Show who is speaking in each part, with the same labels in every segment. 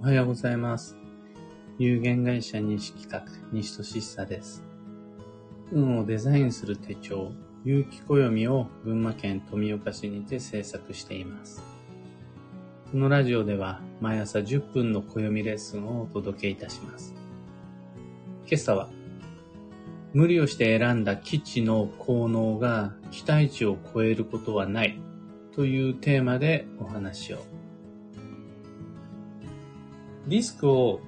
Speaker 1: おはようございます。有限会社西企画、西俊久です。運をデザインする手帳、有機暦を群馬県富岡市にて制作しています。このラジオでは毎朝10分の暦レッスンをお届けいたします。今朝は、無理をして選んだ基地の効能が期待値を超えることはないというテーマでお話を。リスクを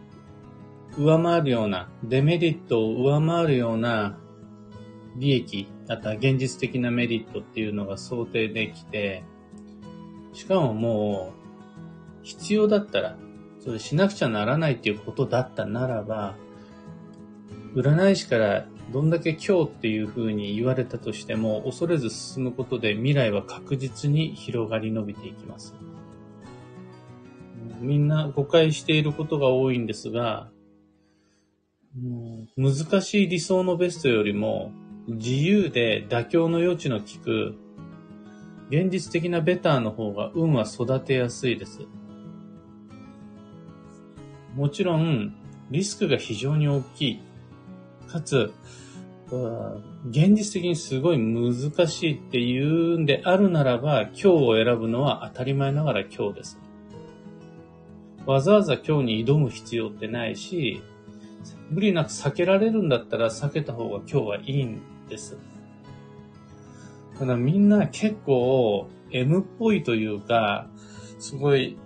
Speaker 1: 上回るような、デメリットを上回るような利益、あとは現実的なメリットっていうのが想定できて、しかももう、必要だったら、それしなくちゃならないっていうことだったならば、占い師からどんだけ今日っていう風に言われたとしても、恐れず進むことで未来は確実に広がり伸びていきます。みんな誤解していることが多いんですが、難しい理想のベストよりも、自由で妥協の余地の利く、現実的なベターの方が運は育てやすいです。もちろん、リスクが非常に大きい。かつ、現実的にすごい難しいっていうんであるならば、今日を選ぶのは当たり前ながら今日です。わざわざ今日に挑む必要ってないし、無理なく避けられるんだったら避けた方が今日はいいんです。ただみんな結構 M っぽいというか、すごい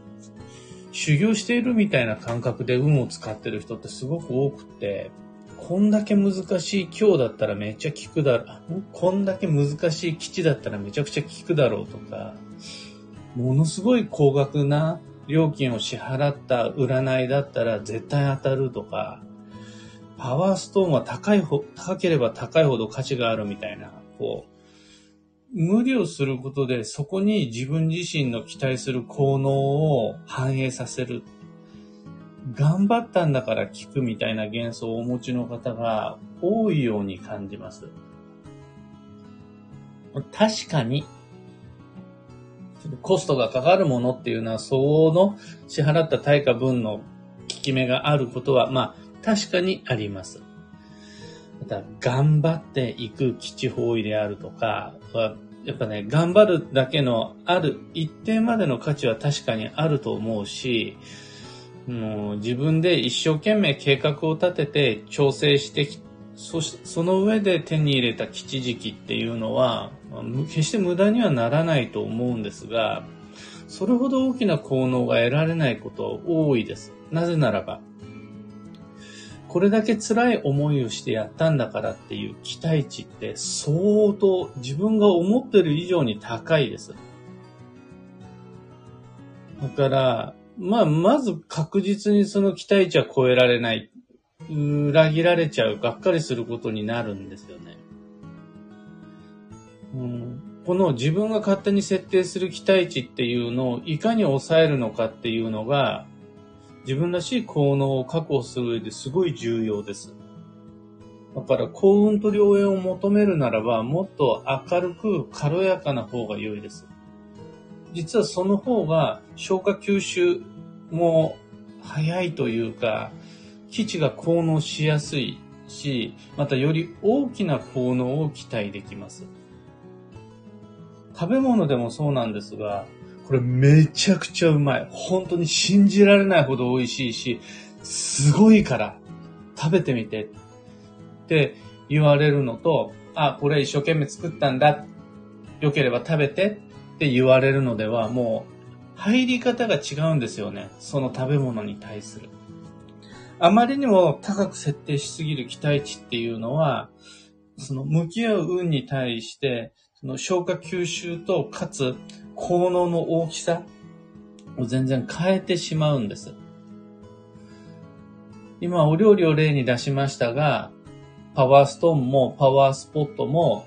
Speaker 1: 修行しているみたいな感覚で運を使ってる人ってすごく多くて、こんだけ難しい今日だったらめっちゃ効くだろう。こんだけ難しい基地だったらめちゃくちゃ効くだろうとか、ものすごい高額な料金を支払った占いだったら絶対当たるとか、パワーストーンは高いほ、高ければ高いほど価値があるみたいな、こう、無理をすることでそこに自分自身の期待する効能を反映させる。頑張ったんだから効くみたいな幻想をお持ちの方が多いように感じます。確かに、コストがかかるものっていうのは、相応の支払った対価分の効き目があることは、まあ、確かにあります。また、頑張っていく基地方位であるとか、やっぱね、頑張るだけのある一定までの価値は確かにあると思うし、もう自分で一生懸命計画を立てて調整してきそし、その上で手に入れた基地時期っていうのは、決して無駄にはならないと思うんですが、それほど大きな効能が得られないこと多いです。なぜならば、これだけ辛い思いをしてやったんだからっていう期待値って相当自分が思ってる以上に高いです。だから、まあ、まず確実にその期待値は超えられない。裏切られちゃう、がっかりすることになるんですよね。うん、この自分が勝手に設定する期待値っていうのをいかに抑えるのかっていうのが、自分らしい効能を確保する上ですごい重要です。だから幸運と良縁を求めるならば、もっと明るく軽やかな方が良いです。実はその方が消化吸収も早いというか、基地が効能しやすいし、またより大きな効能を期待できます。食べ物でもそうなんですが、これめちゃくちゃうまい。本当に信じられないほど美味しいし、すごいから食べてみてって言われるのと、あ、これ一生懸命作ったんだ。よければ食べてって言われるのでは、もう入り方が違うんですよね。その食べ物に対する。あまりにも高く設定しすぎる期待値っていうのは、その向き合う運に対して、その消化吸収とかつ効能の大きさを全然変えてしまうんです。今お料理を例に出しましたが、パワーストーンもパワースポットも、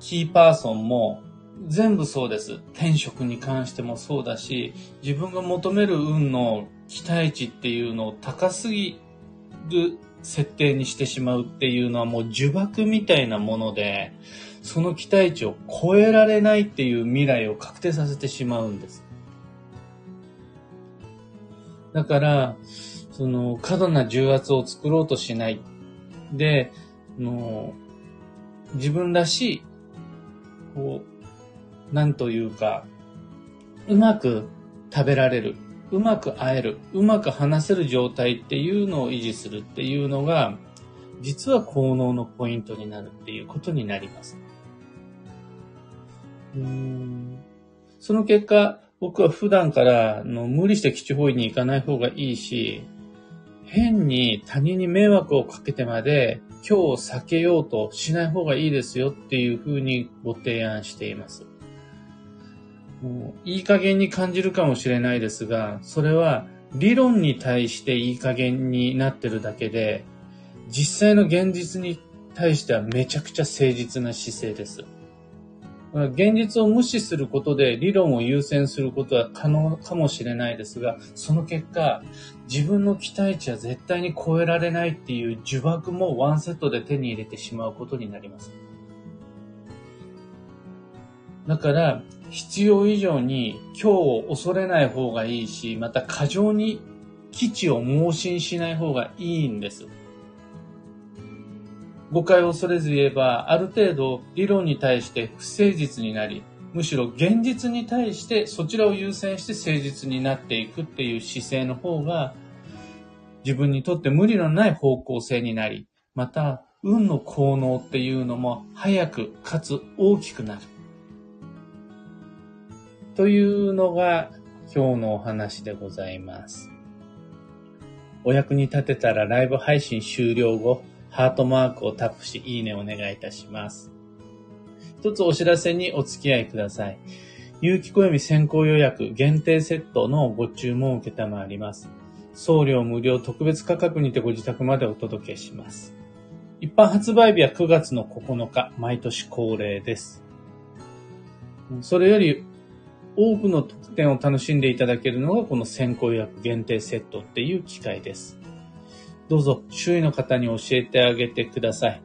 Speaker 1: キーパーソンも全部そうです。転職に関してもそうだし、自分が求める運の期待値っていうのを高すぎる設定にしてしまうっていうのはもう呪縛みたいなもので、その期待値を超えられないっていう未来を確定させてしまうんです。だから、その、過度な重圧を作ろうとしない。で、もう、自分らしい、こう、なんというか、うまく食べられる、うまく会える、うまく話せる状態っていうのを維持するっていうのが、実は効能のポイントになるっていうことになります。その結果、僕は普段からの無理して基地方位に行かない方がいいし、変に他人に迷惑をかけてまで今日を避けようとしない方がいいですよっていうふうにご提案しています。いい加減に感じるかもしれないですが、それは理論に対していい加減になってるだけで、実際の現実に対してはめちゃくちゃ誠実な姿勢です。現実を無視することで理論を優先することは可能かもしれないですが、その結果、自分の期待値は絶対に超えられないっていう呪縛もワンセットで手に入れてしまうことになります。だから、必要以上に今日を恐れない方がいいし、また過剰に基地を盲信しない方がいいんです。誤解を恐れず言えば、ある程度理論に対して不誠実になり、むしろ現実に対してそちらを優先して誠実になっていくっていう姿勢の方が、自分にとって無理のない方向性になり、また運の効能っていうのも早くかつ大きくなる。というのが今日のお話でございます。お役に立てたらライブ配信終了後、ハートマークをタップし、いいねお願いいたします。一つお知らせにお付き合いください。有機暦先行予約限定セットのご注文を受けたまわります。送料無料特別価格にてご自宅までお届けします。一般発売日は9月の9日、毎年恒例です。それより多くの特典を楽しんでいただけるのがこの先行予約限定セットっていう機会です。どうぞ周囲の方に教えてあげてください。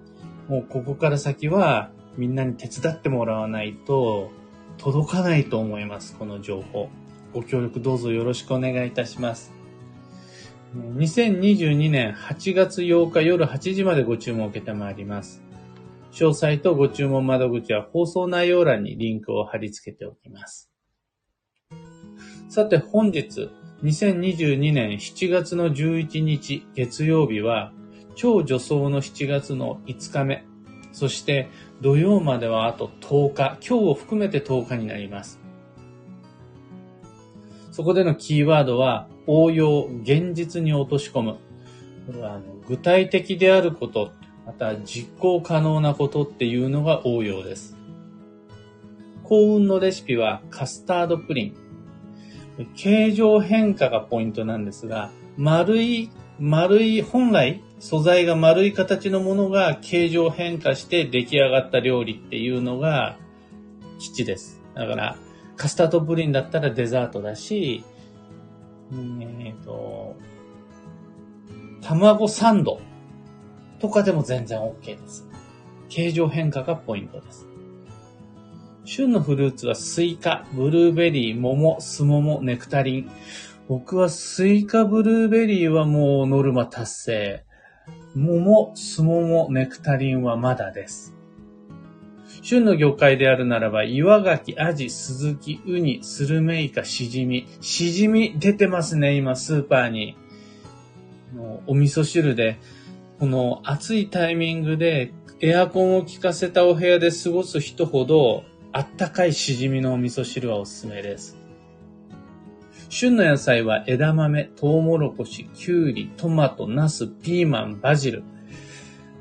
Speaker 1: もうここから先はみんなに手伝ってもらわないと届かないと思います、この情報。ご協力どうぞよろしくお願いいたします。2022年8月8日夜8時までご注文を受けてまいります。詳細とご注文窓口は放送内容欄にリンクを貼り付けておきます。さて本日、2022年7月の11日月曜日は、超女装の7月の5日目、そして土曜まではあと10日、今日を含めて10日になります。そこでのキーワードは、応用、現実に落とし込む。あの具体的であること、また実行可能なことっていうのが応用です。幸運のレシピはカスタードプリン。形状変化がポイントなんですが、丸い、丸い、本来素材が丸い形のものが形状変化して出来上がった料理っていうのが吉です。だから、カスタードプリンだったらデザートだし、えっ、と、卵サンドとかでも全然 OK です。形状変化がポイントです。旬のフルーツはスイカ、ブルーベリー、桃、スモモ、ネクタリン。僕はスイカ、ブルーベリーはもうノルマ達成。桃、スモモ、ネクタリンはまだです。旬の魚介であるならば、岩牡蠣、アジ、スズキ、ウニ、スルメイカ、シジミ。シジミ出てますね、今、スーパーに。お味噌汁で、この暑いタイミングでエアコンを効かせたお部屋で過ごす人ほど、あったかいしじみのお味噌汁はおすすめです。旬の野菜は枝豆、トウモロコシ、キュウリ、トマト、ナス、ピーマン、バジル。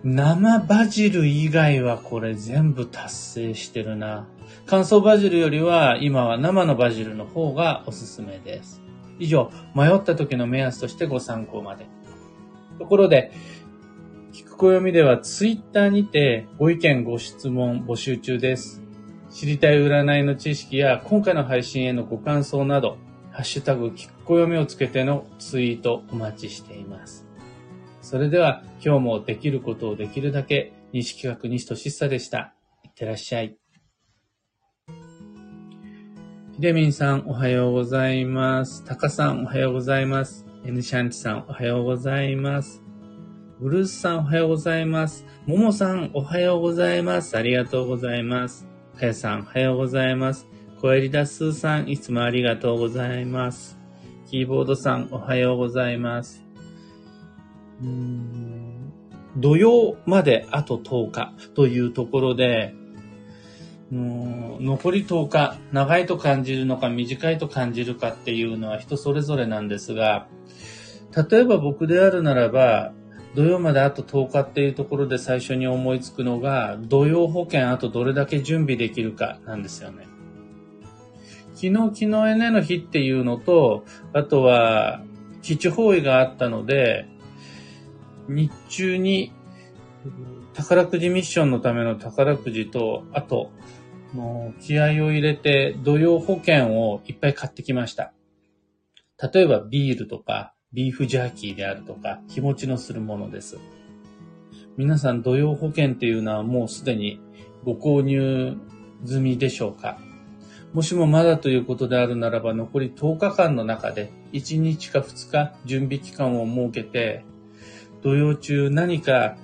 Speaker 1: 生バジル以外はこれ全部達成してるな。乾燥バジルよりは今は生のバジルの方がおすすめです。以上、迷った時の目安としてご参考まで。ところで、聞く暦ではツイッターにてご意見ご質問募集中です。知りたい占いの知識や今回の配信へのご感想など、ハッシュタグ聞く暦をつけてのツイートお待ちしています。それでは今日もできることをできるだけ西企画西俊久でした。いってらっしゃい。ひでみんさんおはようございます。たかさんおはようございます。N シャンチさん、おはようございます。ブルースさん、おはようございます。ももさん、おはようございます。ありがとうございます。かやさん、おはようございます。コエリダスーさん、いつもありがとうございます。キーボードさん、おはようございます。土曜まであと10日というところで、残り10日、長いと感じるのか短いと感じるかっていうのは人それぞれなんですが、例えば僕であるならば、土曜まであと10日っていうところで最初に思いつくのが、土曜保険あとどれだけ準備できるかなんですよね。昨日、昨日エネの日っていうのと、あとは、基地方位があったので、日中に宝くじミッションのための宝くじと、あと、もう気合を入れて土曜保険をいっぱい買ってきました。例えばビールとかビーフジャーキーであるとか日持ちのするものです。皆さん土曜保険っていうのはもうすでにご購入済みでしょうか？もしもまだということであるならば残り10日間の中で1日か2日準備期間を設けて土曜中何か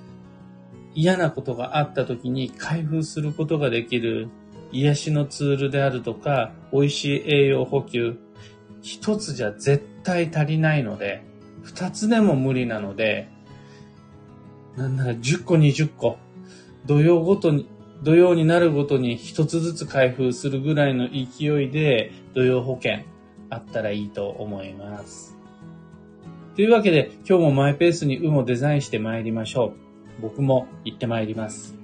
Speaker 1: 嫌なことがあった時に開封することができる癒しのツールであるとか、美味しい栄養補給、一つじゃ絶対足りないので、二つでも無理なので、なんなら10個20個、土曜ごとに、土曜になるごとに一つずつ開封するぐらいの勢いで土曜保険あったらいいと思います。というわけで今日もマイペースに運をデザインして参りましょう。僕も行って参ります。